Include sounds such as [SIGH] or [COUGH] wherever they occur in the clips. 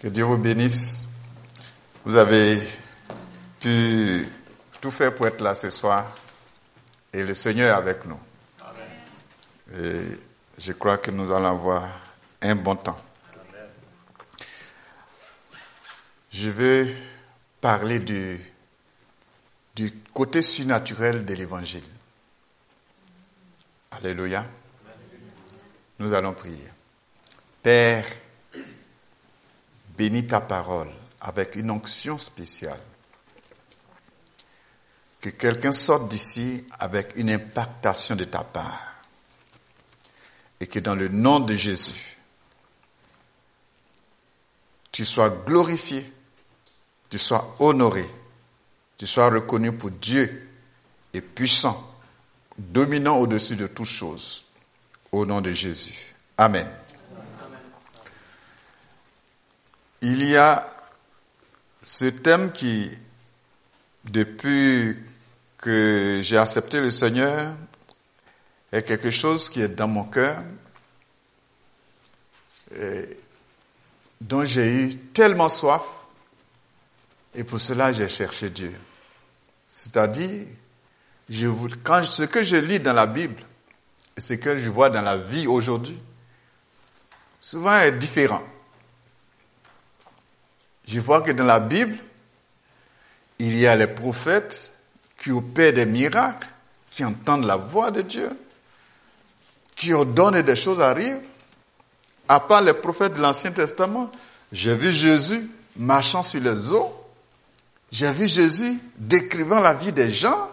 Que Dieu vous bénisse. Vous avez pu tout faire pour être là ce soir et le Seigneur est avec nous. Et je crois que nous allons avoir un bon temps. Je veux parler du, du côté surnaturel de l'évangile. Alléluia. Nous allons prier. Père, bénis ta parole avec une onction spéciale. Que quelqu'un sorte d'ici avec une impactation de ta part. Et que dans le nom de Jésus, tu sois glorifié, tu sois honoré, tu sois reconnu pour Dieu et puissant, dominant au-dessus de toutes choses. Au nom de Jésus. Amen. Il y a ce thème qui, depuis que j'ai accepté le Seigneur, est quelque chose qui est dans mon cœur, dont j'ai eu tellement soif, et pour cela j'ai cherché Dieu. C'est-à-dire, je, quand, ce que je lis dans la Bible et ce que je vois dans la vie aujourd'hui, souvent est différent. Je vois que dans la Bible, il y a les prophètes qui opèrent des miracles, qui entendent la voix de Dieu, qui ordonnent des choses arrivent. À part les prophètes de l'Ancien Testament, j'ai vu Jésus marchant sur les eaux. J'ai vu Jésus décrivant la vie des gens,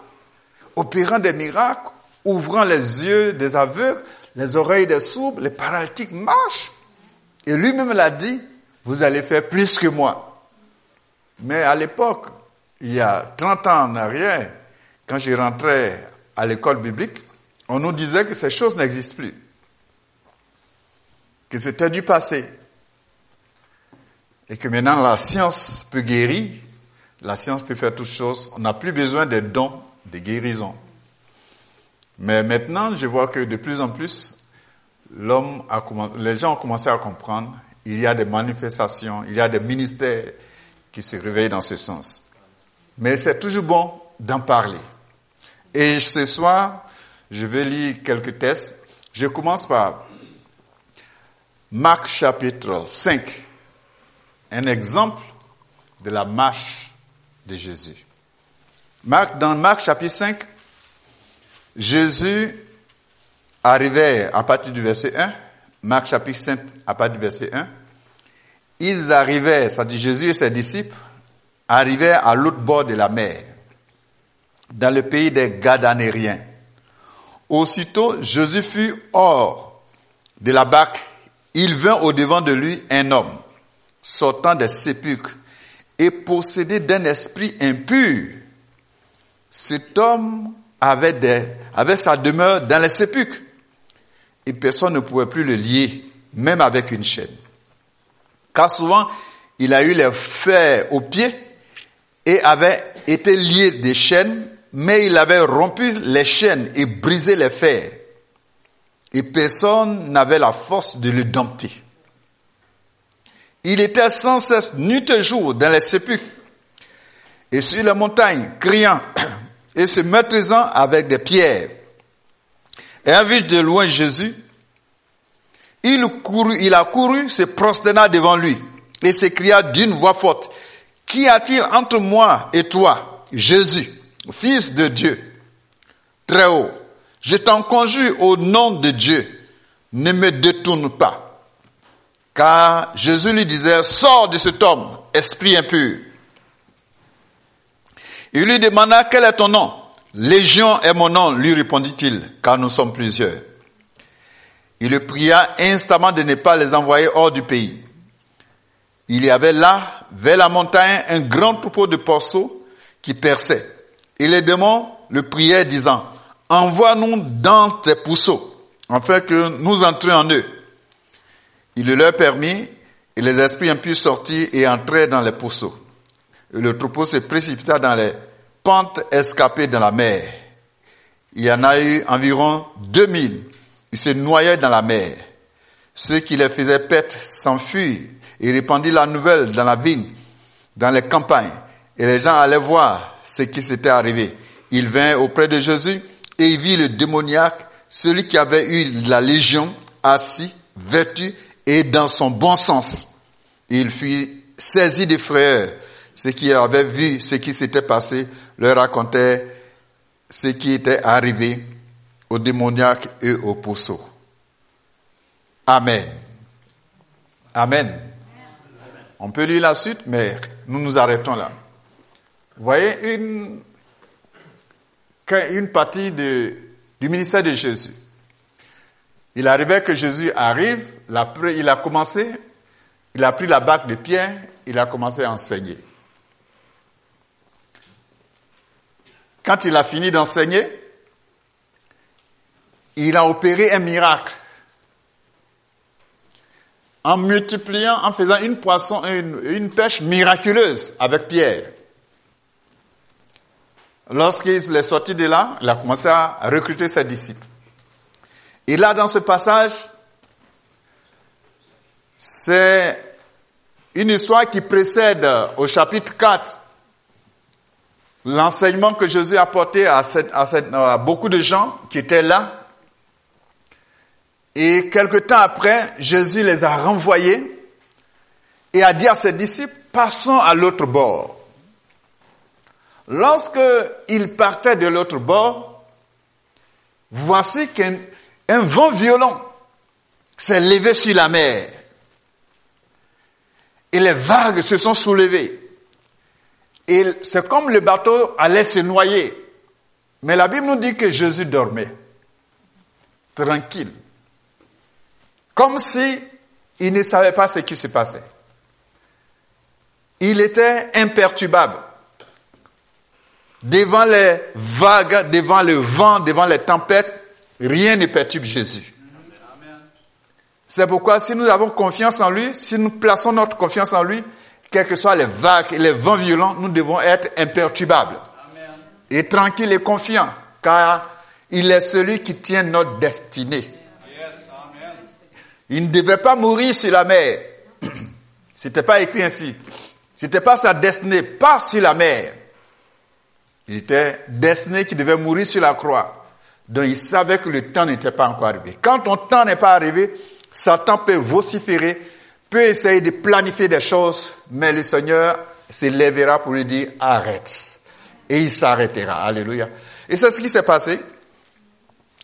opérant des miracles, ouvrant les yeux des aveugles, les oreilles des sourds, les paralytiques marchent. Et lui-même l'a dit, vous allez faire plus que moi. Mais à l'époque, il y a 30 ans en arrière, quand je rentrais à l'école biblique, on nous disait que ces choses n'existent plus, que c'était du passé, et que maintenant la science peut guérir, la science peut faire toutes choses, on n'a plus besoin des dons de guérison. Mais maintenant, je vois que de plus en plus, l'homme a les gens ont commencé à comprendre, il y a des manifestations, il y a des ministères, qui se réveille dans ce sens. Mais c'est toujours bon d'en parler. Et ce soir, je vais lire quelques textes. Je commence par Marc chapitre 5, un exemple de la marche de Jésus. Marc, dans Marc chapitre 5, Jésus arrivait à partir du verset 1, Marc chapitre 5 à partir du verset 1, ils arrivaient, c'est-à-dire Jésus et ses disciples, arrivaient à l'autre bord de la mer, dans le pays des Gadanériens. Aussitôt, Jésus fut hors de la barque. Il vint au-devant de lui un homme, sortant des sépulcres et possédé d'un esprit impur. Cet homme avait sa demeure dans les sépulcres et personne ne pouvait plus le lier, même avec une chaîne. Car souvent, il a eu les fers aux pieds et avait été lié des chaînes, mais il avait rompu les chaînes et brisé les fers. Et personne n'avait la force de le dompter. Il était sans cesse nuit et jour dans les sépulcres et sur les montagnes, criant [CLEARS THROAT] et se maîtrisant avec des pierres. Et un vu de loin Jésus, il, courut, il a couru, se prosterna devant lui et s'écria d'une voix forte, Qu'y a-t-il entre moi et toi, Jésus, Fils de Dieu, très haut Je t'en conjure au nom de Dieu, ne me détourne pas. Car Jésus lui disait, sors de cet homme, esprit impur. Il lui demanda, quel est ton nom Légion est mon nom, lui répondit-il, car nous sommes plusieurs. Il le pria instamment de ne pas les envoyer hors du pays. Il y avait là, vers la montagne, un grand troupeau de porceaux qui perçait. Et les démons le priaient disant, envoie-nous dans tes pousseaux, afin que nous entrions en eux. Il le leur permit, et les esprits impurs sortirent et entrèrent dans les pousseaux. Et le troupeau se précipita dans les pentes escapées dans la mer. Il y en a eu environ 2000 ils se noyaient dans la mer. Ceux qui les faisaient pète s'enfuirent Il répandit la nouvelle dans la ville, dans les campagnes. Et les gens allaient voir ce qui s'était arrivé. Il vint auprès de Jésus et il vit le démoniaque, celui qui avait eu la légion, assis, vêtu et dans son bon sens. Il fut saisi des frères, ceux qui avaient vu ce qui s'était passé, leur racontait ce qui était arrivé au démoniaque et au pousseau. Amen. Amen. On peut lire la suite, mais nous nous arrêtons là. Vous voyez une, une partie du ministère de Jésus. Il arrivait que Jésus arrive, il a commencé, il a pris la bague de Pierre, il a commencé à enseigner. Quand il a fini d'enseigner, il a opéré un miracle. En multipliant, en faisant une poisson, une, une pêche miraculeuse avec Pierre. Lorsqu'il est sorti de là, il a commencé à recruter ses disciples. Et là, dans ce passage, c'est une histoire qui précède au chapitre 4 l'enseignement que Jésus a apporté à, à, beaucoup de gens qui étaient là. Et quelque temps après, Jésus les a renvoyés et a dit à ses disciples, passons à l'autre bord. Lorsque ils partaient de l'autre bord, voici qu'un un vent violent s'est levé sur la mer. Et les vagues se sont soulevées. Et c'est comme le bateau allait se noyer. Mais la Bible nous dit que Jésus dormait. Tranquille. Comme si il ne savait pas ce qui se passait. Il était imperturbable. Devant les vagues, devant le vent, devant les tempêtes, Rien ne perturbe Jésus. C'est pourquoi si nous avons confiance en lui, si nous plaçons notre confiance en lui, quelles que soient les vagues et les vents violents, nous devons être imperturbables. Et tranquilles et confiants, car il est celui qui tient notre destinée. Il ne devait pas mourir sur la mer. [CLEARS THROAT] C'était pas écrit ainsi. C'était pas sa destinée, pas sur la mer. Il était destiné qu'il devait mourir sur la croix. Donc il savait que le temps n'était pas encore arrivé. Quand ton temps n'est pas arrivé, Satan peut vociférer, peut essayer de planifier des choses, mais le Seigneur se lèvera pour lui dire arrête. Et il s'arrêtera. Alléluia. Et c'est ce qui s'est passé.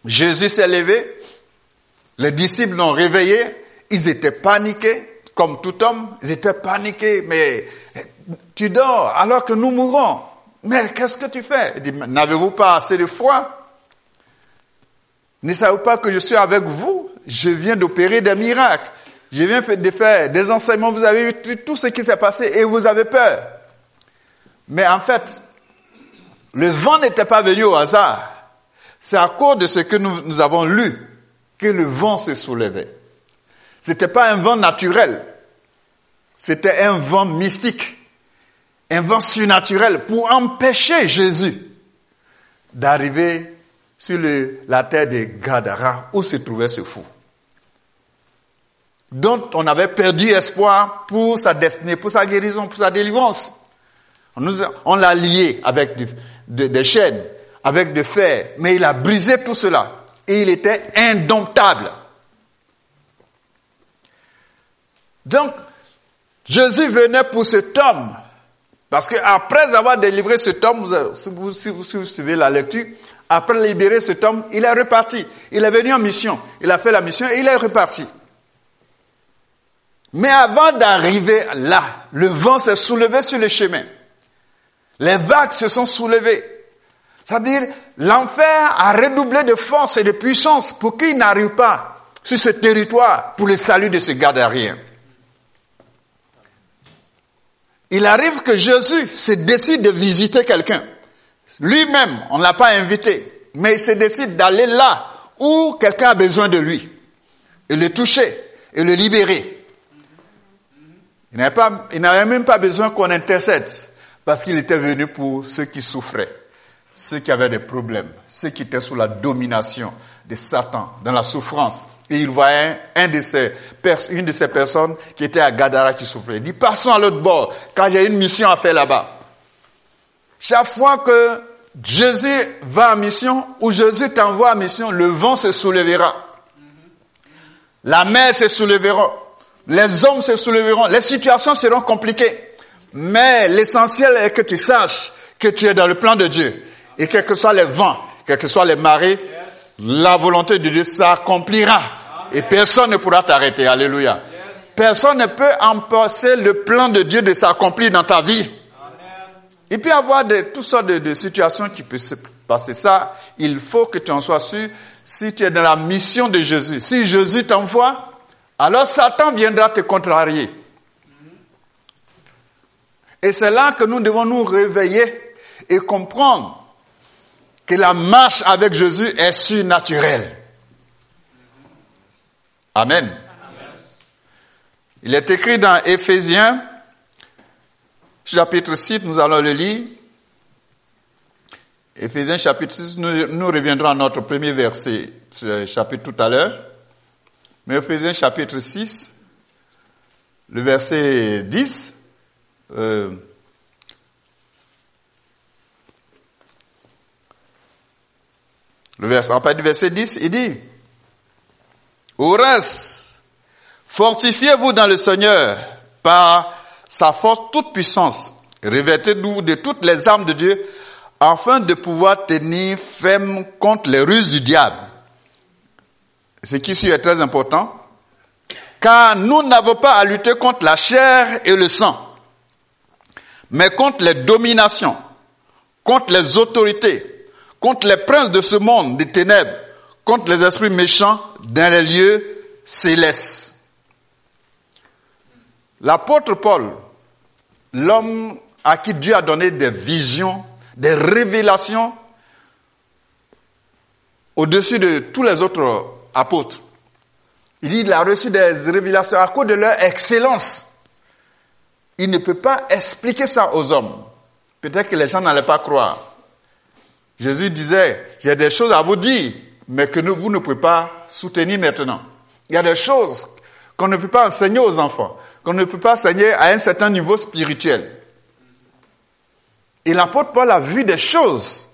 Jésus s'est levé, les disciples l'ont réveillé, ils étaient paniqués, comme tout homme, ils étaient paniqués, mais tu dors alors que nous mourons. Mais qu'est-ce que tu fais? Il dit, n'avez-vous pas assez de foi? Ne savez-vous pas que je suis avec vous? Je viens d'opérer des miracles. Je viens de faire des enseignements. Vous avez vu tout ce qui s'est passé et vous avez peur. Mais en fait, le vent n'était pas venu au hasard. C'est à cause de ce que nous, nous avons lu le vent se soulevait. Ce n'était pas un vent naturel. C'était un vent mystique. Un vent surnaturel pour empêcher Jésus d'arriver sur la terre de Gadara où se trouvait ce fou, dont on avait perdu espoir pour sa destinée, pour sa guérison, pour sa délivrance. On, l'a lié avec des chaînes, avec des fers, mais il a brisé tout cela et il était indomptable. Donc, Jésus venait pour cet homme parce qu'après avoir délivré cet homme, si vous, si vous, suivez la lecture, après libérer cet homme, il est reparti. Il est venu en mission. Il a fait la mission et il est reparti. Mais avant d'arriver là, le vent s'est soulevé sur le chemin. Les vagues se sont soulevées. C'est-à-dire, l'enfer a redoublé de force et de puissance pour qu'il n'arrive pas sur ce territoire pour le salut de ce gadarien. Il arrive que Jésus se décide de visiter quelqu'un. Lui-même, on ne l'a pas invité, mais il se décide d'aller là où quelqu'un a besoin de lui, et le toucher, et le libérer. Il n'avait même pas besoin qu'on intercède, parce qu'il était venu pour ceux qui souffraient, ceux qui avaient des problèmes, ceux qui étaient sous la domination de Satan, dans la souffrance. Et il voyait un de ces, une de ces personnes qui était à Gadara qui souffrait. Il dit, passons à l'autre bord, car j'ai une mission à faire là-bas. Chaque fois que Jésus va en mission ou Jésus t'envoie en mission, le vent se soulèvera. La mer se soulèvera. Les hommes se soulèveront. Les situations seront compliquées. Mais l'essentiel est que tu saches que tu es dans le plan de Dieu. Et quels que soient les vents, quels que soient les marées, la volonté de Dieu s'accomplira. Et personne ne pourra t'arrêter. Alléluia. Personne ne peut empêcher le plan de Dieu de s'accomplir dans ta vie. Il peut y avoir de, toutes sortes de, situations qui peuvent se passer. Ça, il faut que tu en sois sûr si tu es dans la mission de Jésus. Si Jésus t'envoie, alors Satan viendra te contrarier. Et c'est là que nous devons nous réveiller et comprendre que la marche avec Jésus est surnaturelle. Amen. Il est écrit dans Éphésiens, chapitre 6, nous allons le lire. Éphésiens chapitre 6, nous, reviendrons à notre premier verset, chapitre tout à l'heure. Mais Éphésiens chapitre 6, le verset 10, euh, le verset, en partir du verset 10, il dit, au fortifiez-vous dans le Seigneur par sa force toute puissance. Revêtez-vous de toutes les armes de Dieu afin de pouvoir tenir ferme contre les ruses du diable. Ce qui suit est très important, car nous n'avons pas à lutter contre la chair et le sang, mais contre les dominations, contre les autorités, contre les princes de ce monde des ténèbres, contre les esprits méchants dans les lieux célestes. L'apôtre Paul, l'homme à qui Dieu a donné des visions, des révélations au-dessus de tous les autres apôtres, il dit qu'il a reçu des révélations à cause de leur excellence. Il ne peut pas expliquer ça aux hommes. Peut-être que les gens n'allaient pas croire. Jésus disait, j'ai des choses à vous dire, mais que vous ne pouvez pas soutenir maintenant. Il y a des choses qu'on ne peut pas enseigner aux enfants, qu'on ne peut pas enseigner à un certain niveau spirituel. Et l'apôtre Paul a vu des choses.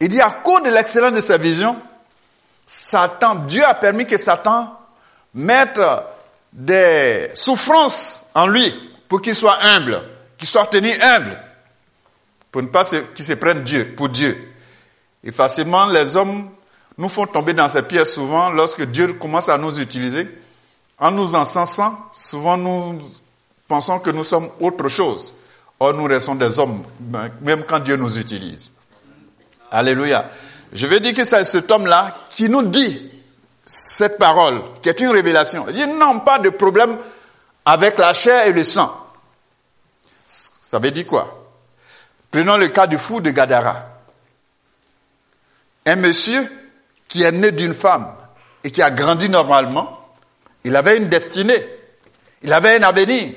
Il dit, à cause de l'excellence de sa vision, Satan, Dieu a permis que Satan mette des souffrances en lui pour qu'il soit humble, qu'il soit tenu humble, pour ne pas qu'il se prenne Dieu, pour Dieu. Et facilement, les hommes nous font tomber dans ces pièges souvent lorsque Dieu commence à nous utiliser. En nous encensant, souvent nous pensons que nous sommes autre chose. Or, nous restons des hommes, même quand Dieu nous utilise. Alléluia. Je veux dire que c'est cet homme-là qui nous dit cette parole, qui est une révélation. Il dit non, pas de problème avec la chair et le sang. Ça veut dire quoi? Prenons le cas du fou de Gadara. Un monsieur qui est né d'une femme et qui a grandi normalement, il avait une destinée, il avait un avenir.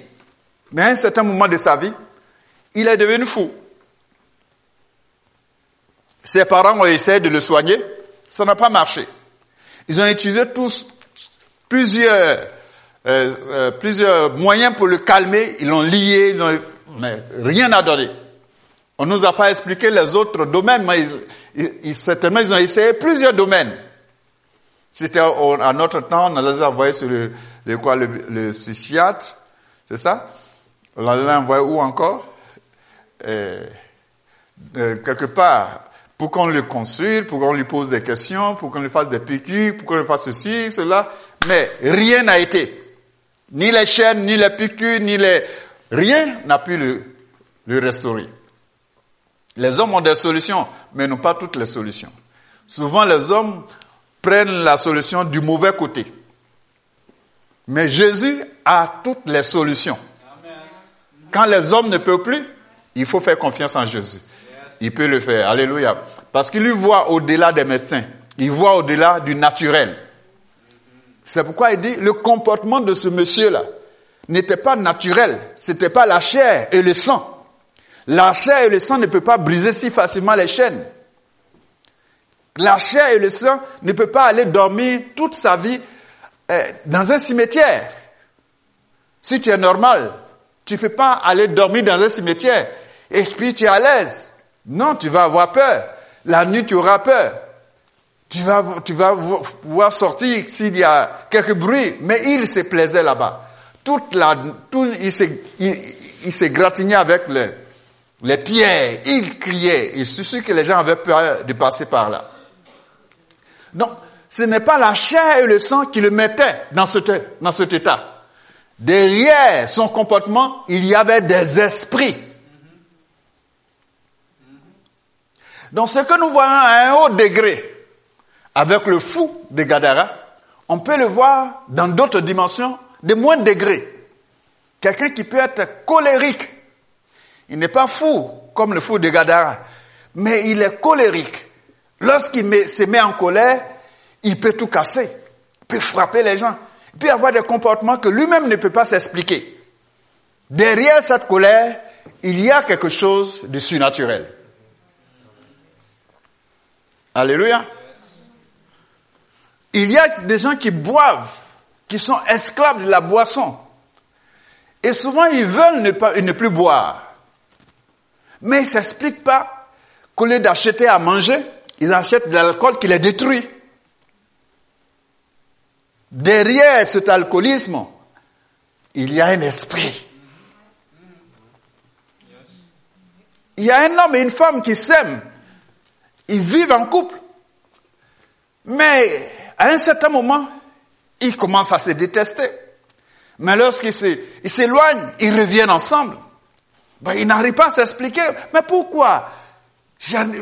Mais à un certain moment de sa vie, il est devenu fou. Ses parents ont essayé de le soigner, ça n'a pas marché. Ils ont utilisé tous plusieurs, euh, euh, plusieurs moyens pour le calmer, ils l'ont lié, mais rien n'a donné. On nous a pas expliqué les autres domaines, mais ils, certainement ils ont essayé plusieurs domaines. C'était à notre temps, on les a envoyés sur le, quoi, le, psychiatre, c'est ça? On les a où encore? Euh, Quelque part, pour qu'on le consulte, pour qu'on lui pose des questions, pour qu'on lui fasse des piqûres, pour qu'on lui fasse ceci, cela. Mais rien n'a été. Ni les chaînes, ni les piqûres, ni les... Rien n'a pu le, le restaurer. Les hommes ont des solutions, mais n'ont pas toutes les solutions. Souvent, les hommes prennent la solution du mauvais côté. Mais Jésus a toutes les solutions. Quand les hommes ne peuvent plus, il faut faire confiance en Jésus. Il peut le faire. Alléluia. Parce qu'il lui voit au-delà des médecins. Il voit au-delà du naturel. C'est pourquoi il dit, le comportement de ce monsieur-là n'était pas naturel. C'était pas la chair et le sang. La chair et le sang ne peuvent pas briser si facilement les chaînes. La chair et le sang ne peuvent pas aller dormir toute sa vie euh, dans un cimetière. Si tu es normal, tu ne peux pas aller dormir dans un cimetière et puis tu es à l'aise. Non, tu vas avoir peur. La nuit, tu auras peur. Tu vas, tu sortir s'il y a quelques bruits, mais il se plaisait là-bas. Il gratigné avec les, les pierres, il criait. Il sûr que les gens avaient peur de passer par là. Donc, ce n'est pas la chair et le sang qui le mettaient dans cet, dans cet état. Derrière son comportement, il y avait des esprits. Donc, ce que nous voyons à un haut degré, avec le fou de Gadara, on peut le voir dans d'autres dimensions de moins degré. Quelqu'un qui peut être colérique. Il n'est pas fou comme le fou de Gadara, mais il est colérique. Lorsqu'il se met en colère, il peut tout casser, il peut frapper les gens, il peut avoir des comportements que lui-même ne peut pas s'expliquer. Derrière cette colère, il y a quelque chose de surnaturel. Alléluia. Il y a des gens qui boivent, qui sont esclaves de la boisson. Et souvent, ils veulent ne, ne plus boire. Mais ils ne s'expliquent pas qu'au lieu d'acheter à manger, ils achètent de l'alcool qui les détruit. Derrière cet alcoolisme, il y a un esprit. Il y a un homme et une femme qui s'aiment. Ils vivent en couple. Mais à un certain moment, ils commencent à se détester. Mais lorsqu'ils s'éloignent, ils reviennent ensemble. Ben, ils n'arrivent pas à s'expliquer. Mais pourquoi?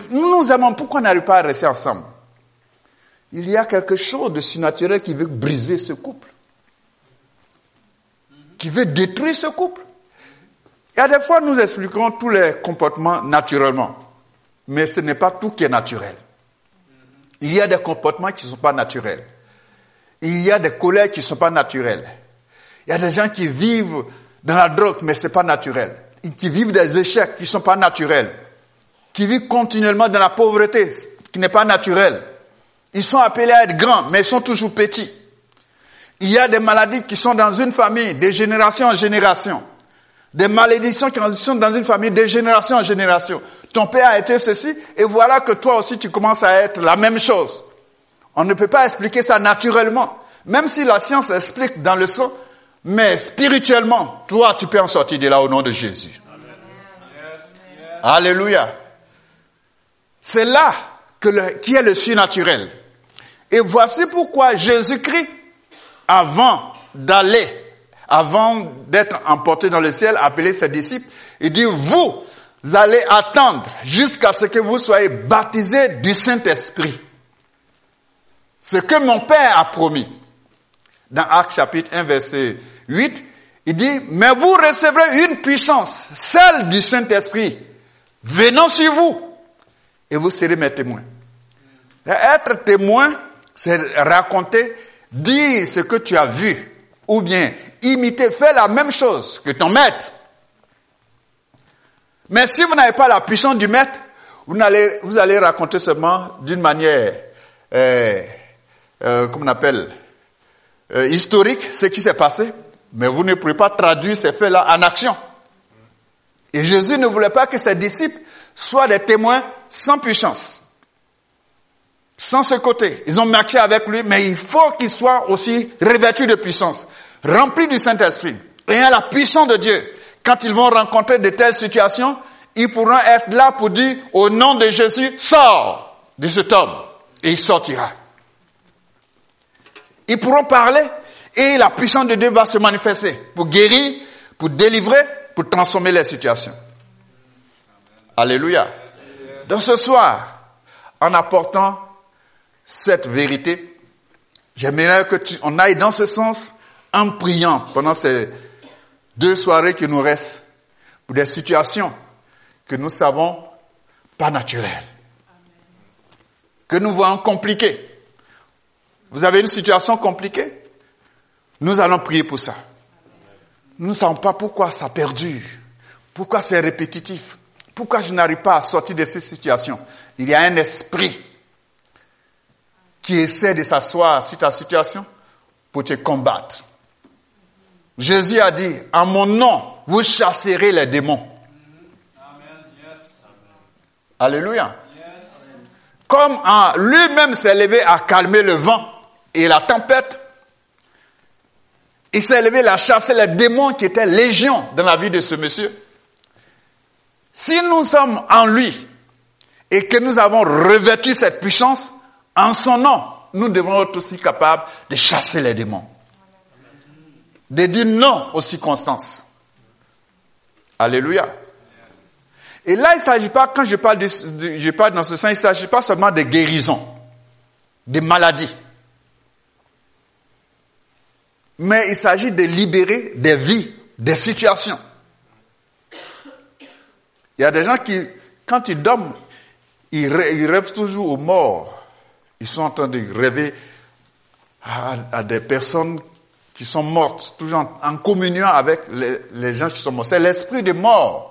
Nous nous aimons, pourquoi on n'arrive pas à rester ensemble? Il y a quelque chose de surnaturel qui veut briser ce couple. Qui veut détruire ce couple. Il y a des fois, nous expliquons tous les comportements naturellement. Mais ce n'est pas tout qui est naturel. Il y a des comportements qui ne sont pas naturels. Il y a des colères qui ne sont pas naturelles. Il y a des gens qui vivent dans la drogue, mais ce n'est pas naturel. Qui vivent des échecs qui ne sont pas naturels. Qui vivent continuellement dans la pauvreté, qui n'est pas naturel. Ils sont appelés à être grands, mais ils sont toujours petits. Il y a des maladies qui sont dans une famille, de génération en génération. Des malédictions qui sont dans une famille, de génération en génération. Ton père a été ceci, et voilà que toi aussi tu commences à être la même chose. On ne peut pas expliquer ça naturellement. Même si la science explique dans le sang, mais spirituellement, toi, tu peux en sortir de là au nom de Jésus. Alléluia. C'est là que qui est le surnaturel. Et voici pourquoi Jésus-Christ, avant d'aller, avant d'être emporté dans le ciel, appelé ses disciples, il dit, vous, allez attendre jusqu'à ce que vous soyez baptisés du Saint-Esprit. Ce que mon Père a promis. Dans Actes chapitre 1, verset 8, il dit, mais vous recevrez une puissance, celle du Saint-Esprit, venant sur vous, et vous serez mes témoins. être témoin, c'est raconter, dire ce que tu as vu, ou bien imiter, faire la même chose que ton maître. Mais si vous n'avez pas la puissance du maître, vous allez, vous allez raconter seulement d'une manière, euh, euh, comment on appelle, euh, historique, ce qui s'est passé, mais vous ne pouvez pas traduire ces faits-là en action. Et Jésus ne voulait pas que ses disciples soient des témoins sans puissance, sans ce côté. Ils ont marché avec lui, mais il faut qu'ils soient aussi revêtus de puissance, remplis du Saint-Esprit, ayant la puissance de Dieu quand ils vont rencontrer de telles situations, ils pourront être là pour dire au nom de Jésus, sors de cet homme. Et il sortira. Ils pourront parler et la puissance de Dieu va se manifester pour guérir, pour délivrer, pour transformer les situations. Alléluia. Donc ce soir, en apportant cette vérité, j'aimerais que tu, on aille dans ce sens en priant pendant ces deux soirées qui nous restent pour des situations que nous savons pas naturelles, que nous voyons compliquées. Vous avez une situation compliquée? Nous allons prier pour ça. Nous ne savons pas pourquoi ça perdure, pourquoi c'est répétitif, pourquoi je n'arrive pas à sortir de ces situations. Il y a un esprit qui essaient de s'asseoir sur ta situation pour te combattre. Jésus a dit, en mon nom, vous chasserez les démons. Alléluia. Comme lui-même s'est levé à calmer le vent et la tempête, il s'est levé à chasser les démons qui étaient légion dans la vie de ce monsieur. Si nous sommes en lui et que nous avons revêtu cette puissance, en son nom, nous devons être aussi capables de chasser les démons. De dire non aux circonstances. Alléluia. Et là, il ne s'agit pas, quand je parle, de, je parle dans ce sens, il ne s'agit pas seulement de guérison, des maladies. Mais il s'agit de libérer des vies, des situations. Il y a des gens qui, quand ils dorment, ils rêvent, toujours aux morts. Ils sont en train de rêver à, des personnes qui sont mortes, toujours en, communion avec les, gens qui sont morts. C'est l'esprit de mort.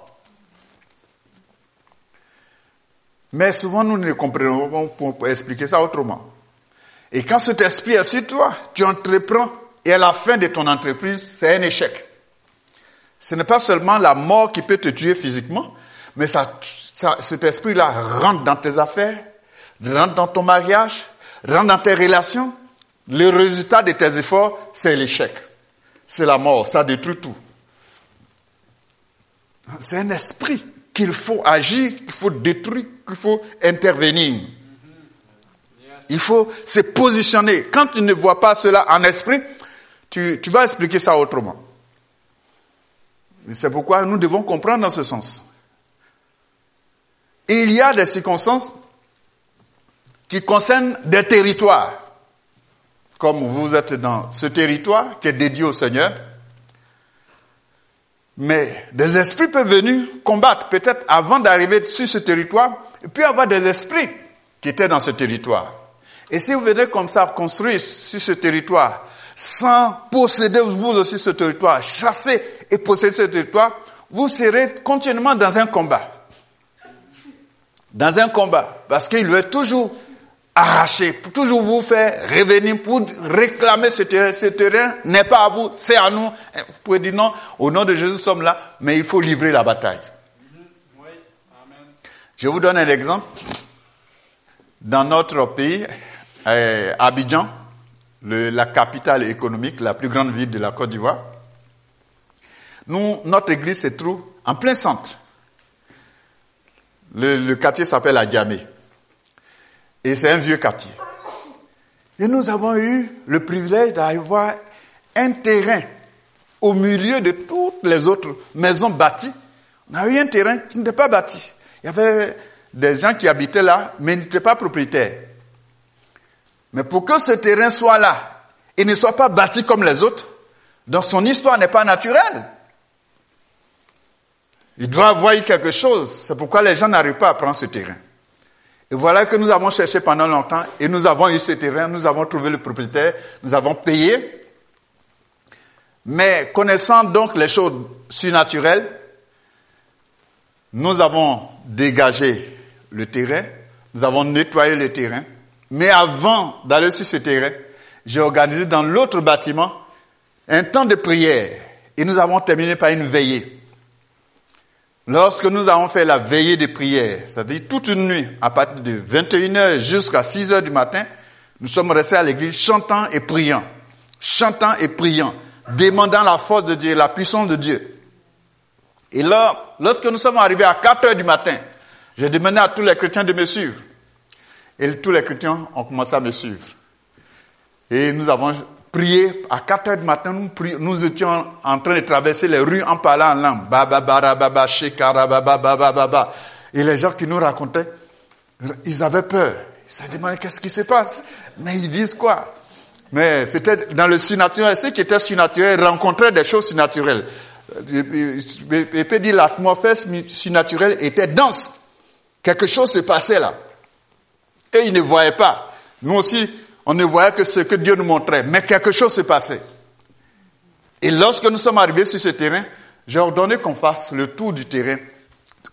Mais souvent, nous ne comprenons pas pour expliquer ça autrement. Et quand cet esprit est sur toi, tu entreprends, et à la fin de ton entreprise, c'est un échec. Ce n'est pas seulement la mort qui peut te tuer physiquement, mais ça, cet esprit-là rentre dans tes affaires, rentre dans ton mariage, rentre dans tes relations. Le résultat de tes efforts, c'est l'échec. C'est la mort, ça détruit tout. C'est un esprit qu'il faut agir, qu'il faut détruire, qu'il faut intervenir. Il faut se positionner. Quand tu ne vois pas cela en esprit, tu, vas expliquer ça autrement. C'est pourquoi nous devons comprendre dans ce sens. Il y a des circonstances qui concernent des territoires. Comme vous êtes dans ce territoire qui est dédié au Seigneur, mais des esprits peuvent venir combattre, peut-être avant d'arriver sur ce territoire, et puis avoir des esprits qui étaient dans ce territoire. Et si vous venez comme ça construire sur ce territoire, sans posséder vous aussi ce territoire, chasser et posséder ce territoire, vous serez continuellement dans un combat. Dans un combat. Parce qu'il veut toujours arracher, toujours vous faire revenir pour réclamer ce terrain. Ce terrain n'est pas à vous, c'est à nous. Vous pouvez dire non, au nom de Jésus, nous sommes là, mais il faut livrer la bataille. Je vous donne un exemple. Dans notre pays, euh, Abidjan, la capitale économique, la plus grande ville de la Côte d'Ivoire, nous, notre église se trouve en plein centre. Le, quartier s'appelle Adjamé. Et c'est un vieux quartier. Et nous avons eu le privilège d'avoir un terrain au milieu de toutes les autres maisons bâties. On a eu un terrain qui n'était pas bâti. Il y avait des gens qui habitaient là, mais n'étaient pas propriétaires. Mais pour que ce terrain soit là et ne soit pas bâti comme les autres, donc son histoire n'est pas naturelle. Il doit avoir eu quelque chose. C'est pourquoi les gens n'arrivent pas à prendre ce terrain. Et voilà que nous avons cherché pendant longtemps et nous avons eu ce terrain, nous avons trouvé le propriétaire, nous avons payé. Mais connaissant donc les choses surnaturelles, nous avons dégagé le terrain, nous avons nettoyé le terrain. Mais avant d'aller sur ce terrain, j'ai organisé dans l'autre bâtiment un temps de prière et nous avons terminé par une veillée. Lorsque nous avons fait la veillée de prière, c'est-à-dire toute une nuit, à partir de 21h jusqu'à 6h du matin, nous sommes restés à l'église chantant et priant, chantant et priant, demandant la force de Dieu, la puissance de Dieu. Et là, lorsque nous sommes arrivés à 4h du matin, j'ai demandé à tous les chrétiens de me suivre. Et tous les chrétiens ont commencé à me suivre. Et nous avons prier à 4 heures du matin, nous, étions en train de traverser les rues en parlant en langue. Et les gens qui nous racontaient, ils avaient peur. Ils se demandaient qu'est-ce qui se passe? Mais ils disent quoi? Mais c'était dans le surnaturel. Ceux qui étaient surnaturels rencontraient des choses surnaturelles. Et puis dire l'atmosphère surnaturelle était dense. Quelque chose se passait là. Et ils ne voyaient pas. Nous aussi, on ne voyait que ce que Dieu nous montrait, mais quelque chose se passait. Et lorsque nous sommes arrivés sur ce terrain, j'ai ordonné qu'on fasse le tour du terrain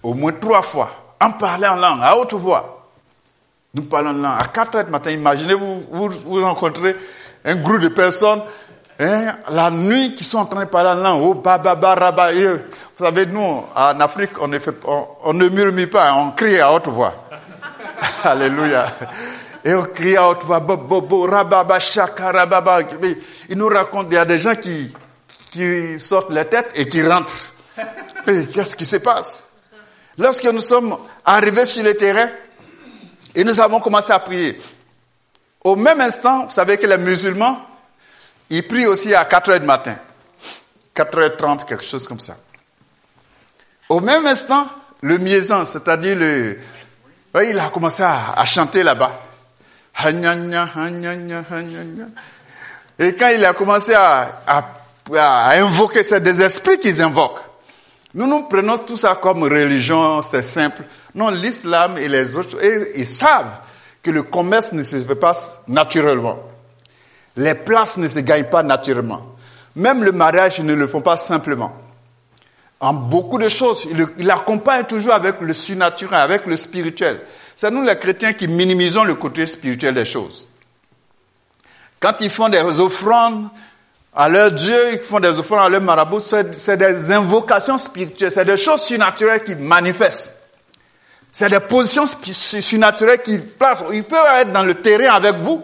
au moins trois fois, en parlant en langue, à haute voix. Nous parlons de langue. À 4 heures du matin, imaginez-vous, vous, vous rencontrez un groupe de personnes, hein, la nuit, qui sont en train de parler en langue. Oh, bababa, Vous savez, nous, en Afrique, on ne, fait, on, ne murmure pas, on crie à haute voix. [LAUGHS] Alléluia. Et on crie à haute voix, bobo, rababa, shaka, rababa. Il nous raconte, il y a des gens qui, sortent la tête et qui rentrent. Qu'est-ce qui se passe? Lorsque nous sommes arrivés sur le terrain et nous avons commencé à prier, au même instant, vous savez que les musulmans, ils prient aussi à 4 heures du matin. 4h30, quelque chose comme ça. Au même instant, le miezan, c'est-à-dire le, il a commencé à, chanter là-bas. Et quand il a commencé à, invoquer, c'est des esprits qu'ils invoquent. Nous nous prenons tout ça comme religion, c'est simple. Non, l'islam et les autres, ils savent que le commerce ne se fait pas naturellement. Les places ne se gagnent pas naturellement. Même le mariage, ils ne le font pas simplement. En beaucoup de choses, il accompagne toujours avec le surnaturel, avec le spirituel. C'est nous les chrétiens qui minimisons le côté spirituel des choses. Quand ils font des offrandes, à leur Dieu, ils font des offrandes à leur marabout, c'est des invocations spirituelles, c'est des choses surnaturelles qui manifestent. C'est des positions surnaturelles qui placent. Ils peuvent être dans le terrain avec vous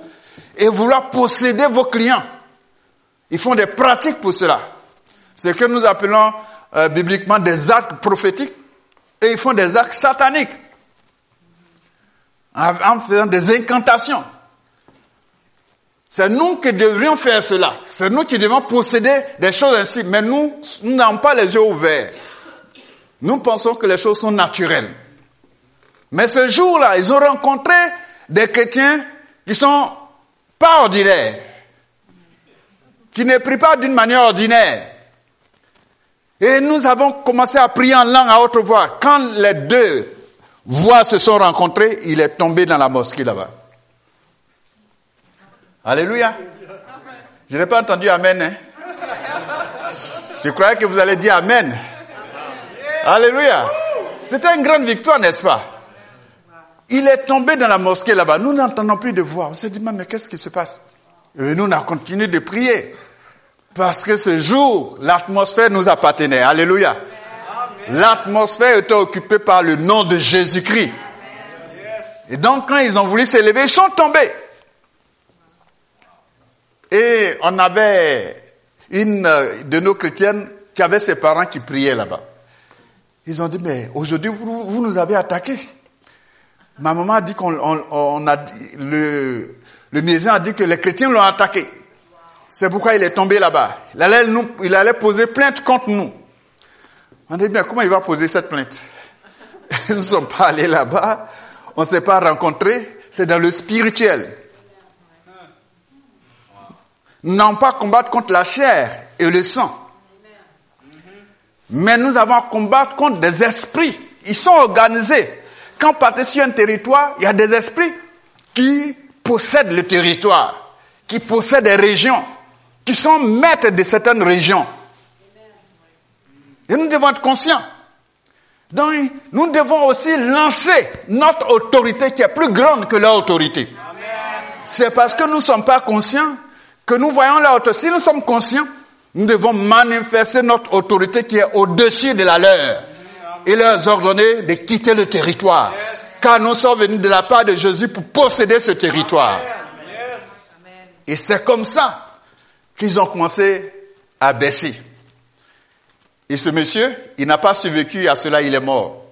et vouloir posséder vos clients. Ils font des pratiques pour cela. C'est ce que nous appelons euh, bibliquement des actes prophétiques et ils font des actes sataniques en faisant des incantations. C'est nous qui devrions faire cela. C'est nous qui devons posséder des choses ainsi. Mais nous, nous n'avons pas les yeux ouverts. Nous pensons que les choses sont naturelles. Mais ce jour-là, ils ont rencontré des chrétiens qui sont pas ordinaires, qui ne prient pas d'une manière ordinaire. Et nous avons commencé à prier en langue à haute voix. Quand les deux voix se sont rencontrées, il est tombé dans la mosquée là-bas. Alléluia. Je n'ai pas entendu Amen. Hein. Je croyais que vous allez dire Amen. Alléluia. C'était une grande victoire, n'est-ce pas? Il est tombé dans la mosquée là-bas. Nous n'entendons plus de voix. On s'est dit, mais qu'est-ce qui se passe? Nous, on continué de prier. Parce que ce jour, l'atmosphère nous appartenait. Alléluia. L'atmosphère était occupée par le nom de Jésus-Christ. Et donc, quand ils ont voulu s'élever, ils sont tombés. Et on avait une de nos chrétiennes qui avait ses parents qui priaient là-bas. Ils ont dit, mais aujourd'hui, vous, nous avez attaqués. Ma maman a dit qu'on on, a dit, le, le a dit que les chrétiens l'ont attaqué. C'est pourquoi il est tombé là-bas. Il allait, poser plainte contre nous. On dit, bien, comment il va poser cette plainte? [LAUGHS] Nous ne sommes pas allés là-bas, on ne s'est pas rencontrés, c'est dans le spirituel. N'avons pas combattre contre la chair et le sang. Mais nous avons à combattre contre des esprits. Ils sont organisés. Quand partez sur un territoire, il y a des esprits qui possèdent le territoire, qui possèdent des régions, qui sont maîtres de certaines régions. Et nous devons être conscients. Donc, nous devons aussi lancer notre autorité qui est plus grande que leur autorité. C'est parce que nous ne sommes pas conscients que nous voyons la autorité. Si nous sommes conscients, nous devons manifester notre autorité qui est au-dessus de la leur et leur ordonner de quitter le territoire. Car nous sommes venus de la part de Jésus pour posséder ce territoire. Et c'est comme ça qu'ils ont commencé à baisser. Et ce monsieur, il n'a pas survécu à cela, il est mort.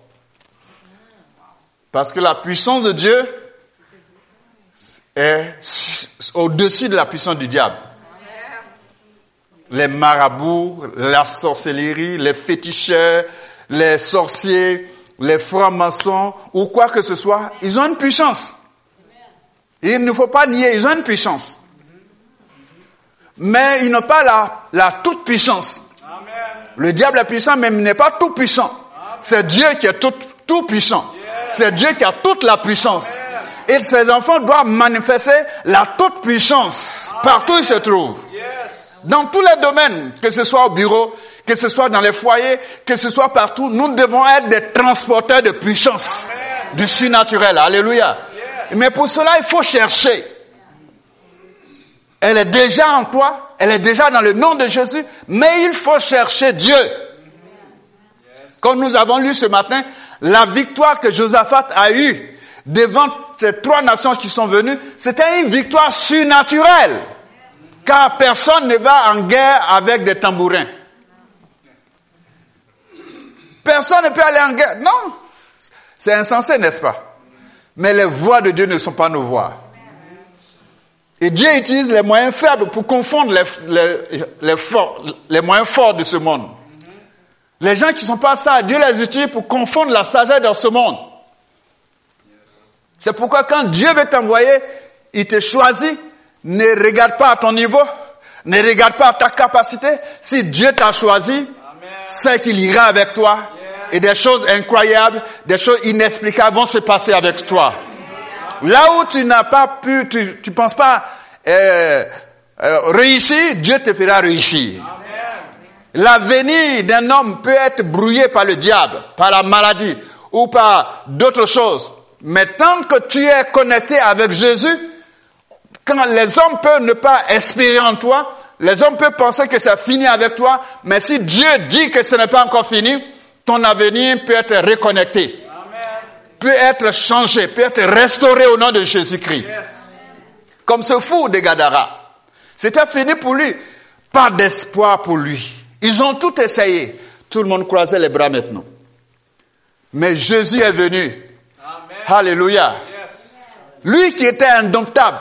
Parce que la puissance de Dieu est au-dessus de la puissance du diable. Les marabouts, la sorcellerie, les féticheurs, les sorciers, les francs-maçons ou quoi que ce soit, ils ont une puissance. il ne faut pas nier, ils ont une puissance. Mais ils n'ont pas la, la toute puissance. Le diable est puissant, mais il n'est pas tout puissant. C'est Dieu qui est tout, tout puissant. C'est Dieu qui a toute la puissance. Et ses enfants doivent manifester la toute puissance partout où ils se trouvent. Dans tous les domaines, que ce soit au bureau, que ce soit dans les foyers, que ce soit partout, nous devons être des transporteurs de puissance du surnaturel. Alléluia. Mais pour cela, il faut chercher. Elle est déjà en toi, elle est déjà dans le nom de Jésus, mais il faut chercher Dieu. Comme nous avons lu ce matin, la victoire que Josaphat a eue devant ces trois nations qui sont venues, c'était une victoire surnaturelle. Car personne ne va en guerre avec des tambourins. Personne ne peut aller en guerre. Non. C'est insensé, n'est-ce pas? Mais les voix de Dieu ne sont pas nos voix. Et Dieu utilise les moyens faibles pour confondre les, les, forts, les moyens forts de ce monde. Les gens qui ne sont pas ça, Dieu les utilise pour confondre la sagesse dans ce monde. C'est pourquoi quand Dieu veut t'envoyer, il te choisit, ne regarde pas à ton niveau, ne regarde pas à ta capacité. Si Dieu t'a choisi, c'est qu'il ira avec toi. Et des choses incroyables, des choses inexplicables vont se passer avec toi. Là où tu n'as pas pu, tu ne penses pas euh, euh, réussir, Dieu te fera réussir. L'avenir d'un homme peut être brouillé par le diable, par la maladie ou par d'autres choses. Mais tant que tu es connecté avec Jésus, quand les hommes peuvent ne pas espérer en toi, les hommes peuvent penser que c'est fini avec toi, mais si Dieu dit que ce n'est pas encore fini, ton avenir peut être reconnecté, peut être changé, peut être restauré au nom de Jésus-Christ. Comme ce fou de Gadara. C'était fini pour lui. Pas d'espoir pour lui. Ils ont tout essayé. Tout le monde croisait les bras maintenant. Mais Jésus est venu. Alléluia. Lui qui était indomptable.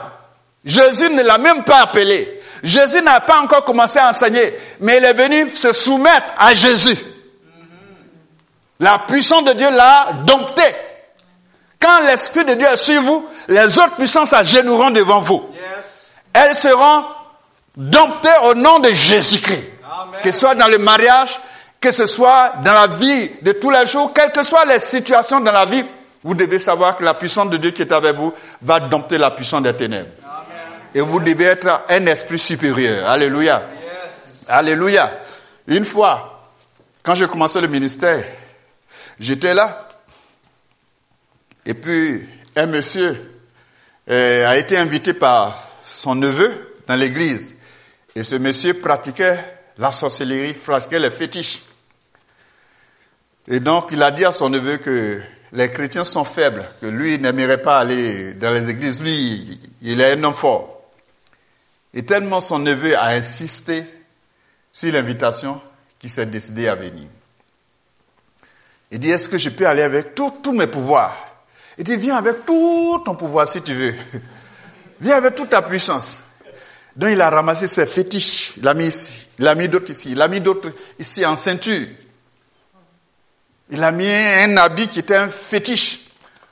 Jésus ne l'a même pas appelé. Jésus n'a pas encore commencé à enseigner, mais il est venu se soumettre à Jésus. La puissance de Dieu l'a dompté. Quand l'Esprit de Dieu est sur vous, les autres puissances agenouilleront devant vous. Elles seront domptées au nom de Jésus-Christ. Que ce soit dans le mariage, que ce soit dans la vie de tous les jours, quelles que soient les situations dans la vie, vous devez savoir que la puissance de Dieu qui est avec vous va dompter la puissance des ténèbres. Et vous devez être un esprit supérieur. Alléluia. Alléluia. Une fois, quand j'ai commencé le ministère, j'étais là. Et puis, un monsieur euh, a été invité par son neveu dans l'église. Et ce monsieur pratiquait la sorcellerie, pratiquait les fétiches. Et donc, il a dit à son neveu que les chrétiens sont faibles, que lui n'aimerait pas aller dans les églises. Lui, il est un homme fort. Et tellement son neveu a insisté sur l'invitation qu'il s'est décidé à venir. Il dit, est-ce que je peux aller avec tous mes pouvoirs? Il dit, viens avec tout ton pouvoir si tu veux. viens avec toute ta puissance. Donc il a ramassé ses fétiches, il a mis ici, il a mis d'autres ici, il a mis d'autres ici en ceinture. Il a mis un habit qui était un fétiche.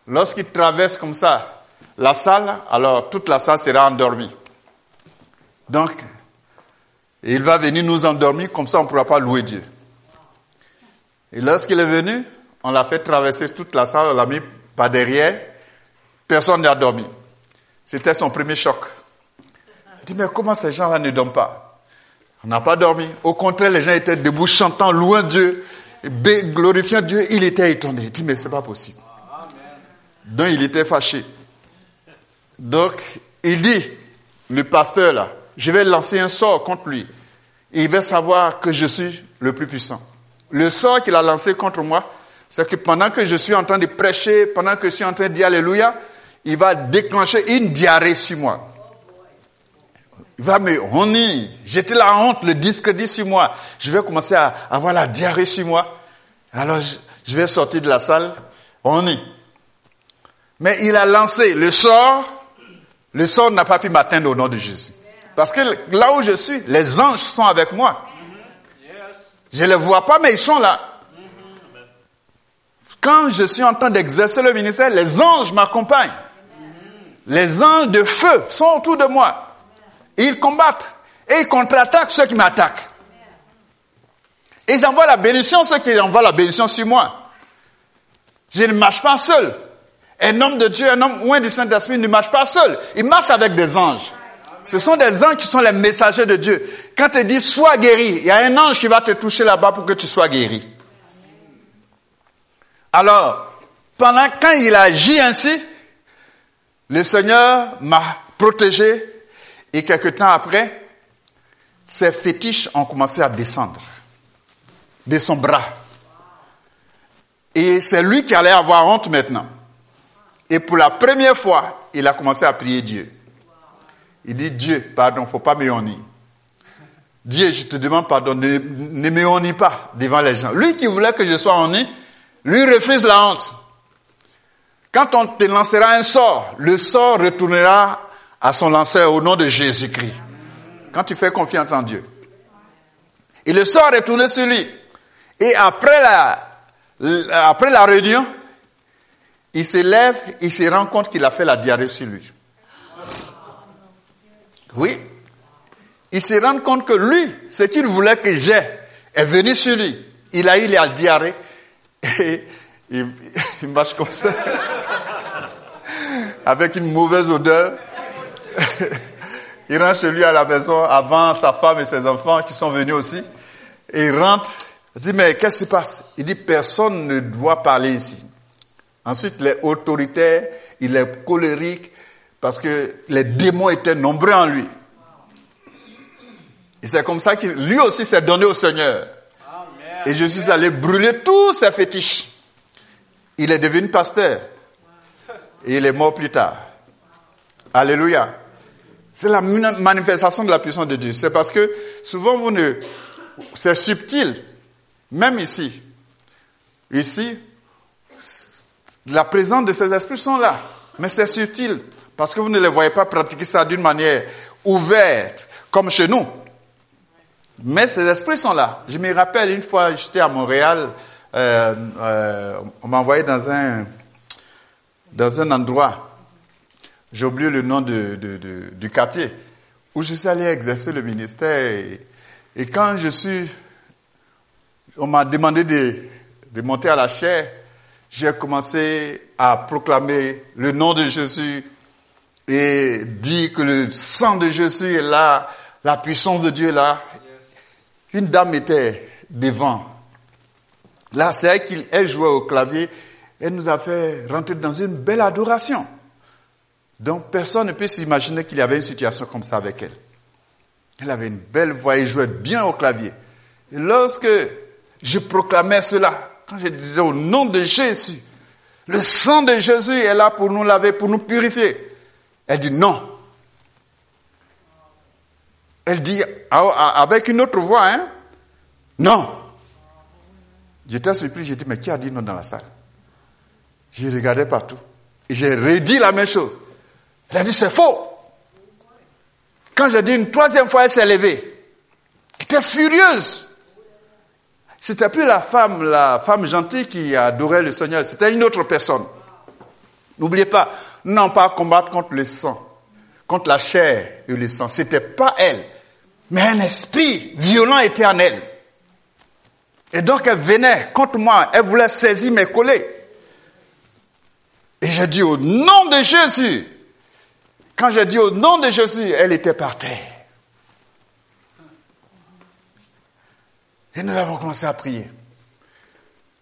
Lorsqu'il traverse comme ça la salle, alors toute la salle sera endormie. Donc, il va venir nous endormir, comme ça on ne pourra pas louer Dieu. Et lorsqu'il est venu, on l'a fait traverser toute la salle, on l'a mis par derrière, personne n'a dormi. C'était son premier choc. Il dit, mais comment ces gens-là ne dorment pas? On n'a pas dormi. Au contraire, les gens étaient debout, chantant, louant Dieu, glorifiant Dieu. Il était étonné. Il dit, mais c'est pas possible. Donc, il était fâché. Donc, il dit, le pasteur là, je vais lancer un sort contre lui. Il va savoir que je suis le plus puissant. Le sort qu'il a lancé contre moi, c'est que pendant que je suis en train de prêcher, pendant que je suis en train de dire Alléluia, il va déclencher une diarrhée sur moi. Il va me honner, jeter la honte, le discrédit sur moi. Je vais commencer à avoir la diarrhée sur moi. Alors je vais sortir de la salle, honné. Mais il a lancé le sort, le sort n'a pas pu m'atteindre au nom de Jésus. Parce que là où je suis, les anges sont avec moi. Je ne les vois pas, mais ils sont là. Quand je suis en train d'exercer le ministère, les anges m'accompagnent. Les anges de feu sont autour de moi. Ils combattent. Et ils contre-attaquent ceux qui m'attaquent. Ils envoient la bénédiction, ceux qui envoient la bénédiction sur moi. Je ne marche pas seul. Un homme de Dieu, un homme loin du Saint-Esprit ne marche pas seul. Il marche avec des anges. Ce sont des anges qui sont les messagers de Dieu. Quand tu dis sois guéri, il y a un ange qui va te toucher là-bas pour que tu sois guéri. Alors, pendant quand il agit ainsi, Le Seigneur m'a protégé et quelque temps après, ses fétiches ont commencé à descendre de son bras. Et c'est lui qui allait avoir honte maintenant. Et pour la première fois, il a commencé à prier Dieu. Il dit, Dieu, pardon, faut pas m'éhonner. Dieu, je te demande pardon, ne, ne pas devant les gens. Lui qui voulait que je sois honni, lui refuse la honte. Quand on te lancera un sort, le sort retournera à son lanceur au nom de Jésus-Christ. Quand tu fais confiance en Dieu. Et le sort est tourné sur lui. Et après la, après la réunion, il se lève, il se rend compte qu'il a fait la diarrhée sur lui. Oui. Il se rend compte que lui, ce qu'il voulait que j'ai, est venu sur lui. Il a eu la diarrhée. Et il, il marche comme ça. Avec une mauvaise odeur. il rentre chez lui à la maison avant sa femme et ses enfants qui sont venus aussi. Et il rentre. Il dit, mais qu'est-ce qui se passe? Il dit, personne ne doit parler ici. Ensuite, les autoritaires, il est colérique parce que les démons étaient nombreux en lui. Et c'est comme ça qu'il lui aussi s'est donné au Seigneur. Et je suis allé brûler tous ses fétiches. Il est devenu pasteur. Et il est mort plus tard. Alléluia. C'est la manifestation de la puissance de Dieu. C'est parce que souvent vous ne... C'est subtil. Même ici. Ici, la présence de ces esprits sont là. Mais c'est subtil. Parce que vous ne les voyez pas pratiquer ça d'une manière ouverte, comme chez nous. Mais ces esprits sont là. Je me rappelle une fois, j'étais à Montréal, euh, euh, on m'a envoyé dans un, dans un endroit, j'ai oublié le nom de, de, de, du quartier, où je suis allé exercer le ministère. Et, et quand je suis, on m'a demandé de, de monter à la chaire, j'ai commencé à proclamer le nom de Jésus et dire que le sang de Jésus est là, la puissance de Dieu est là. Une dame était devant. Là, c'est elle qu'elle jouait au clavier. Elle nous a fait rentrer dans une belle adoration. Donc, personne ne peut s'imaginer qu'il y avait une situation comme ça avec elle. Elle avait une belle voix, elle jouait bien au clavier. Et lorsque je proclamais cela, quand je disais au nom de Jésus, le sang de Jésus est là pour nous laver, pour nous purifier. Elle dit non. Elle dit avec une autre voix, hein, non. J'étais surpris, j'ai dit, mais qui a dit non dans la salle? J'ai regardé partout. Et j'ai redit la même chose. Elle a dit, c'est faux. Quand j'ai dit une troisième fois, elle s'est levée. Elle était furieuse. C'était plus la femme, la femme gentille qui adorait le Seigneur, c'était une autre personne. N'oubliez pas, n'avons pas combattre contre le sang, contre la chair et le sang. C'était pas elle, mais un esprit violent elle. Et donc elle venait contre moi, elle voulait saisir mes collets. Et j'ai dit au nom de Jésus. Quand j'ai dit au nom de Jésus, elle était par terre. Et nous avons commencé à prier.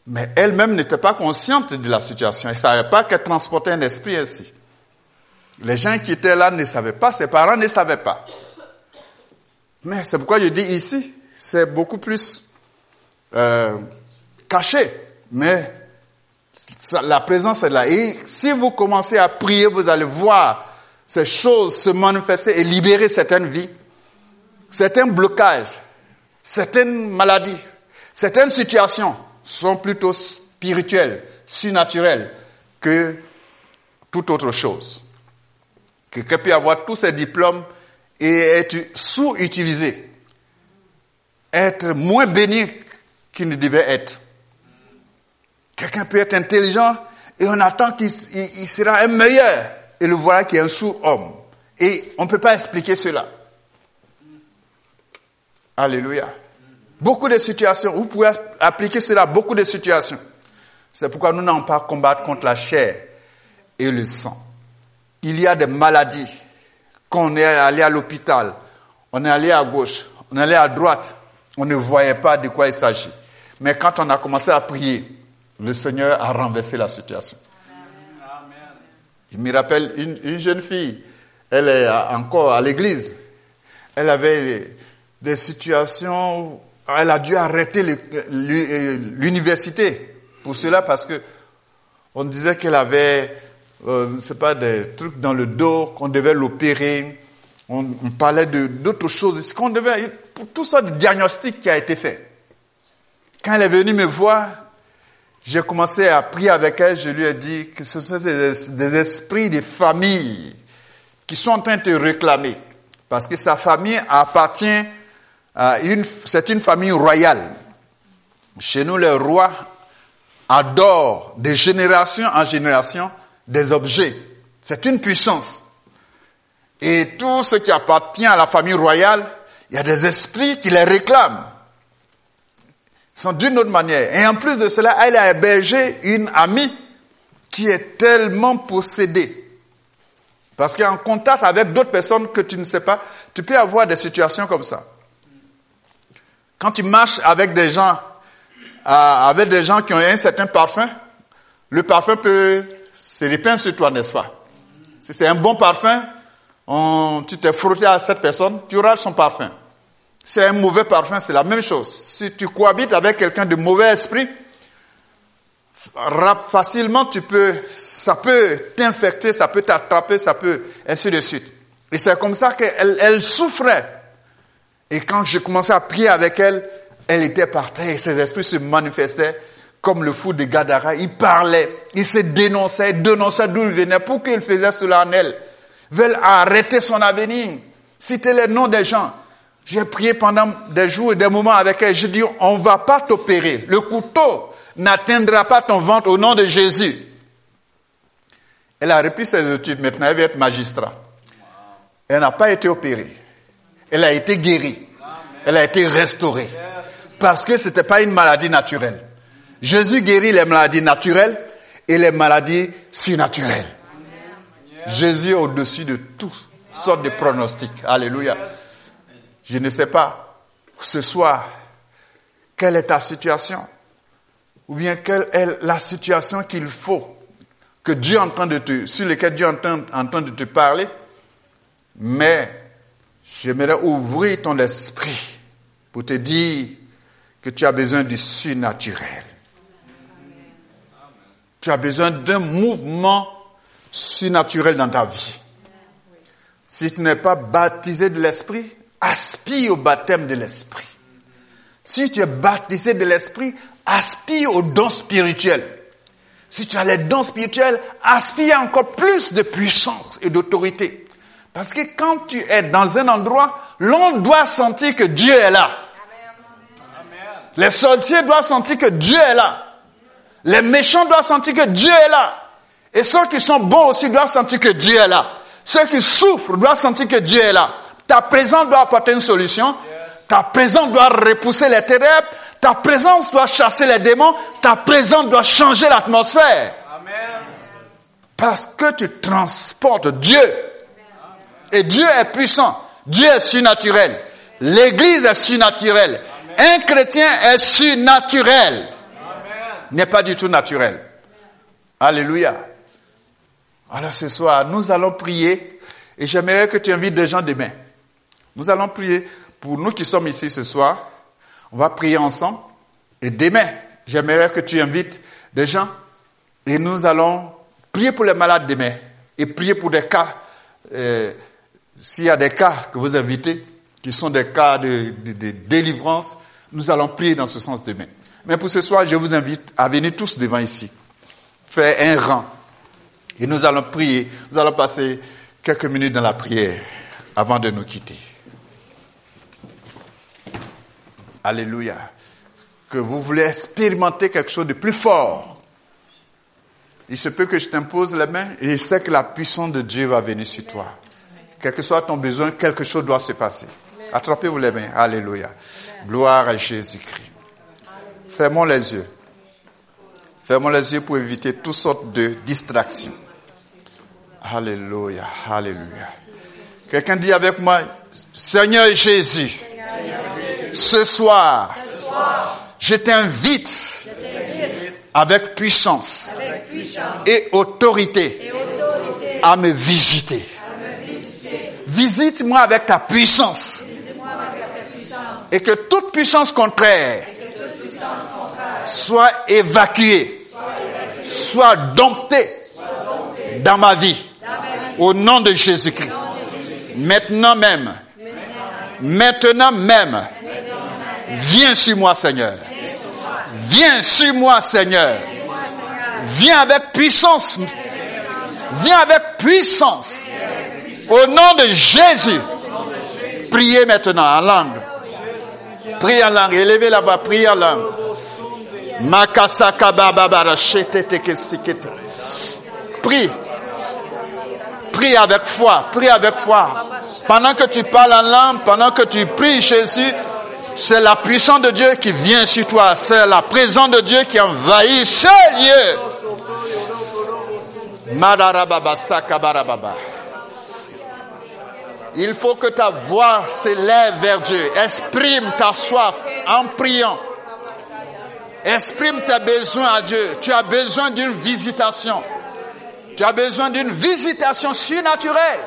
Mais elle-même n'était pas consciente de la situation. Elle ne savait pas qu'elle transportait un esprit ainsi. Les gens qui étaient là ne savaient pas, ses parents ne savaient pas. Mais c'est pourquoi je dis ici, c'est beaucoup plus euh, caché. Mais la présence est là. Et si vous commencez à prier, vous allez voir ces choses se manifester et libérer certaines vies, certains blocages, certaines maladies, certaines situations sont plutôt spirituelles, surnaturelles que toute autre chose. Quelqu'un peut avoir tous ses diplômes et être sous-utilisé, être moins béni qu'il ne devait être. Quelqu'un peut être intelligent et on attend qu'il sera un meilleur et le voilà qui est un sous-homme. Et on ne peut pas expliquer cela. Alléluia. Beaucoup de situations, vous pouvez appliquer cela à beaucoup de situations. C'est pourquoi nous n'avons pas combattre contre la chair et le sang. Il y a des maladies qu'on est allé à l'hôpital, on est allé à gauche, on est allé à droite, on ne voyait pas de quoi il s'agit. Mais quand on a commencé à prier, le Seigneur a renversé la situation. Je me rappelle une, jeune fille, elle est encore à l'église. Elle avait des situations où elle a dû arrêter l'université pour cela parce que on disait qu'elle avait, euh, c'est pas des trucs dans le dos, qu'on devait l'opérer. On, parlait d'autres choses, qu'on devait, tout ça de diagnostic qui a été fait. Quand elle est venue me voir, j'ai commencé à prier avec elle, je lui ai dit que ce sont des, esprits de famille qui sont en train de réclamer. Parce que sa famille appartient à c'est une famille royale. Chez nous, le roi adore de génération en génération des objets. C'est une puissance. Et tout ce qui appartient à la famille royale, il y a des esprits qui les réclament sont d'une autre manière. Et en plus de cela, elle a hébergé une amie qui est tellement possédée. Parce qu'en contact avec d'autres personnes que tu ne sais pas, tu peux avoir des situations comme ça. Quand tu marches avec des gens, avec des gens qui ont un certain parfum, le parfum peut se répandre sur toi, n'est-ce pas? Si c'est un bon parfum, on, tu t'es frotté à cette personne, tu auras son parfum. C'est un mauvais parfum, c'est la même chose. Si tu cohabites avec quelqu'un de mauvais esprit, facilement tu peux, ça peut t'infecter, ça peut t'attraper, ça peut, ainsi de suite. Et c'est comme ça qu'elle elle souffrait. Et quand j'ai commencé à prier avec elle, elle était par terre et ses esprits se manifestaient comme le fou de Gadara. Il parlait, il se dénonçait, dénonçait d'où il venait, pour qu'il faisait cela en elle. Veulent arrêter son avenir. Citer les noms des gens. J'ai prié pendant des jours et des moments avec elle. J'ai dit, on ne va pas t'opérer. Le couteau n'atteindra pas ton ventre au nom de Jésus. Elle a repris ses études. Maintenant, elle veut être magistrat. Elle n'a pas été opérée. Elle a été guérie. Elle a été restaurée. Parce que ce n'était pas une maladie naturelle. Jésus guérit les maladies naturelles et les maladies surnaturelles. Jésus est au-dessus de toutes sortes de pronostics. Alléluia. Je ne sais pas ce soir quelle est ta situation ou bien quelle est la situation qu'il faut que Dieu de te, sur laquelle Dieu est en train de te parler, mais j'aimerais ouvrir ton esprit pour te dire que tu as besoin du surnaturel. Tu as besoin d'un mouvement surnaturel dans ta vie. Si tu n'es pas baptisé de l'esprit, aspire au baptême de l'esprit. Si tu es baptisé de l'esprit, aspire aux dons spirituels. Si tu as les dons spirituels, aspire encore plus de puissance et d'autorité. Parce que quand tu es dans un endroit, l'on doit sentir que Dieu est là. Les sorciers doivent sentir que Dieu est là. Les méchants doivent sentir que Dieu est là. Et ceux qui sont bons aussi doivent sentir que Dieu est là. Ceux qui souffrent doivent sentir que Dieu est là. Ta présence doit apporter une solution. Ta présence doit repousser les ténèbres. Ta présence doit chasser les démons. Ta présence doit changer l'atmosphère. Parce que tu transportes Dieu. Et Dieu est puissant. Dieu est surnaturel. L'église est surnaturelle. Un chrétien est surnaturel. N'est pas du tout naturel. Alléluia. Alors ce soir, nous allons prier et j'aimerais que tu invites des gens demain. Nous allons prier pour nous qui sommes ici ce soir. On va prier ensemble. Et demain, j'aimerais que tu invites des gens et nous allons prier pour les malades demain et prier pour des cas. Euh, s'il y a des cas que vous invitez, qui sont des cas de, de délivrance, nous allons prier dans ce sens demain. Mais pour ce soir, je vous invite à venir tous devant ici, faire un rang. Et nous allons prier. Nous allons passer quelques minutes dans la prière avant de nous quitter. Alléluia. Que vous voulez expérimenter quelque chose de plus fort. Il se peut que je t'impose la main et je sais que la puissance de Dieu va venir sur toi. Quel que soit ton besoin, quelque chose doit se passer. Attrapez-vous les mains. Alléluia. Gloire à Jésus-Christ. Fermons les yeux. Fermons les yeux pour éviter toutes sortes de distractions. Alléluia. Alléluia. Quelqu'un dit avec moi, Seigneur Jésus ce soir, je t'invite avec puissance et autorité à me visiter. Visite-moi avec ta puissance. Et que toute puissance contraire soit évacuée, soit domptée dans ma vie. Au nom de Jésus-Christ. Maintenant même. Maintenant même. Viens sur moi, Seigneur. Viens sur moi, Seigneur. Viens avec puissance. Viens avec puissance. Au nom de Jésus. Priez maintenant en langue. Priez en langue. Élevez la voix. Priez en langue. Prie. Prie avec foi. Prie avec foi. Pendant que tu parles en langue, pendant que tu pries Jésus, c'est la puissance de Dieu qui vient sur toi. C'est la présence de Dieu qui envahit ce lieu. Il faut que ta voix s'élève vers Dieu. Exprime ta soif en priant. Exprime tes besoins à Dieu. Tu as besoin d'une visitation. Tu as besoin d'une visitation surnaturelle.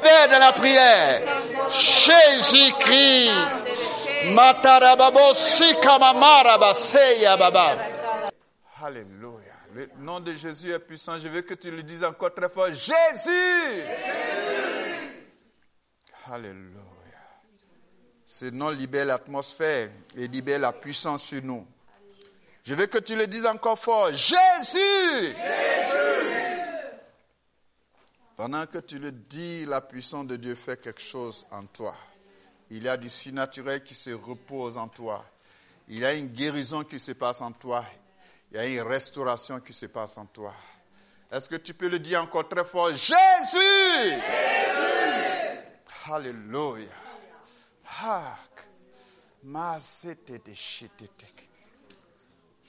Père de la prière. Jésus-Christ. Alléluia. Le nom de Jésus est puissant. Je veux que tu le dises encore très fort. Jésus. Jésus. Alléluia. Ce nom libère l'atmosphère et libère la puissance sur nous. Je veux que tu le dises encore fort. Jésus. Jésus. Pendant que tu le dis, la puissance de Dieu fait quelque chose en toi. Il y a du surnaturel qui se repose en toi. Il y a une guérison qui se passe en toi. Il y a une restauration qui se passe en toi. Est-ce que tu peux le dire encore très fort? Jésus Jésus Alléluia.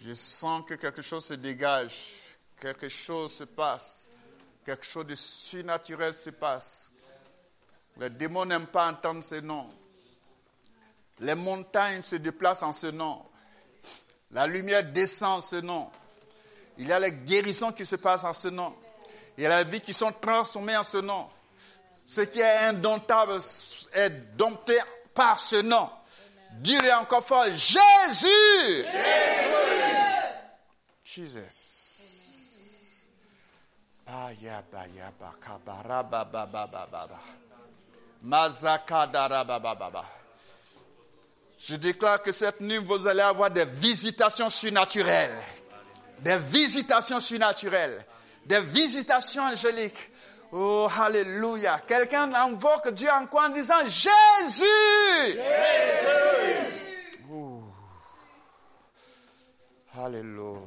Je sens que quelque chose se dégage, quelque chose se passe, quelque chose de surnaturel se passe. Les démons n'aiment pas entendre ces noms. Les montagnes se déplacent en ce nom. La lumière descend en ce nom. Il y a les guérisons qui se passent en ce nom. Il y a la vie qui sont transformées en ce nom. Ce qui est indomptable est dompté par ce nom. Dis-le encore fort, Jésus! Jésus! Je déclare que cette nuit, vous allez avoir des visitations surnaturelles. Des visitations surnaturelles. Des visitations angéliques. Oh, alléluia. Quelqu'un invoque Dieu encore en disant Jésus. Jésus. Alléluia.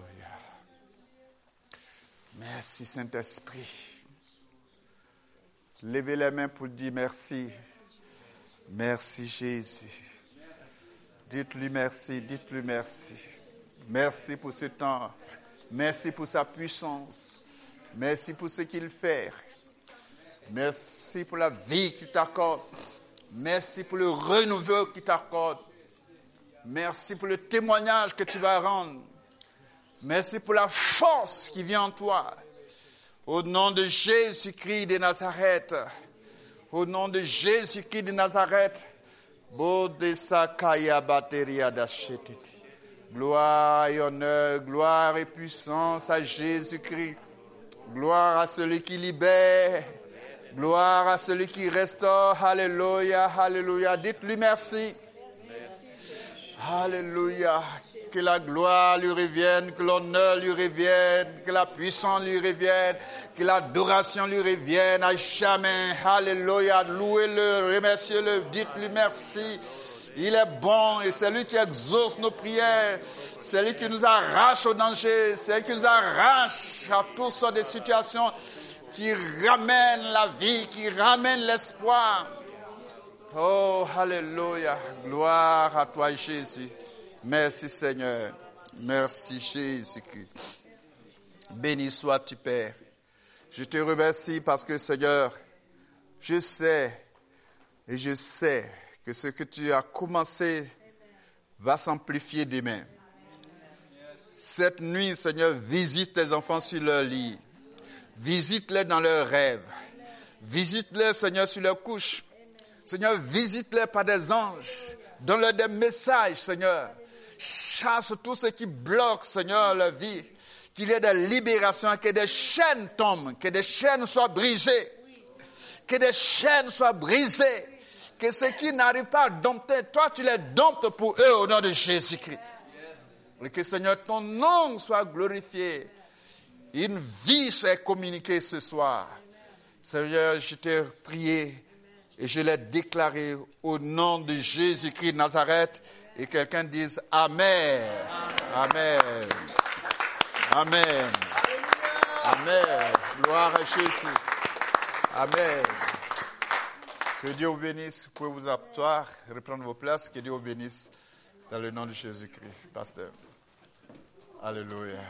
Merci Saint-Esprit. Levez les mains pour dire merci. Merci Jésus. Dites-lui merci, dites-lui merci. Merci pour ce temps. Merci pour sa puissance. Merci pour ce qu'il fait. Merci pour la vie qu'il t'accorde. Merci pour le renouveau qu'il t'accorde. Merci pour le témoignage que tu vas rendre. Merci pour la force qui vient en toi. Au nom de Jésus-Christ de Nazareth. Au nom de Jésus-Christ de Nazareth. Gloire et honneur, gloire et puissance à Jésus-Christ. Gloire à celui qui libère. Gloire à celui qui restaure. Alléluia, alléluia. Dites-lui merci. Alléluia. Que la gloire lui revienne, que l'honneur lui revienne, que la puissance lui revienne, que l'adoration lui revienne à jamais. Alléluia. Louez-le, remerciez-le, dites-lui merci. Il est bon et c'est lui qui exauce nos prières. C'est lui qui nous arrache au danger. C'est lui qui nous arrache à toutes sortes de situations qui ramènent la vie, qui ramènent l'espoir. Oh, Alléluia. Gloire à toi, Jésus. Merci, Seigneur. Merci, Jésus-Christ. Béni sois-tu, Père. Je te remercie parce que, Seigneur, je sais et je sais que ce que tu as commencé va s'amplifier demain. Cette nuit, Seigneur, visite tes enfants sur leur lit. Visite-les dans leurs rêves. Visite-les, Seigneur, sur leurs couches. Seigneur, visite-les par des anges. Donne-leur des messages, Seigneur. Chasse tout ce qui bloque, Seigneur, leur vie. Qu'il y ait des libérations, que des chaînes tombent, que des chaînes soient brisées. Que des chaînes soient brisées. Que ceux qui n'arrivent pas à dompter, toi tu les domptes pour eux au nom de Jésus-Christ. Et que Seigneur, ton nom soit glorifié. Une vie soit communiquée ce soir. Seigneur, je t'ai prié et je l'ai déclaré au nom de Jésus-Christ de Nazareth. Et quelqu'un dise Amen. Amen. Amen. Amen. Gloire à Jésus. Amen. Que Dieu vous bénisse. Vous pouvez vous asseoir, reprendre vos places. Que Dieu vous bénisse dans le nom de Jésus-Christ. Pasteur. Alléluia.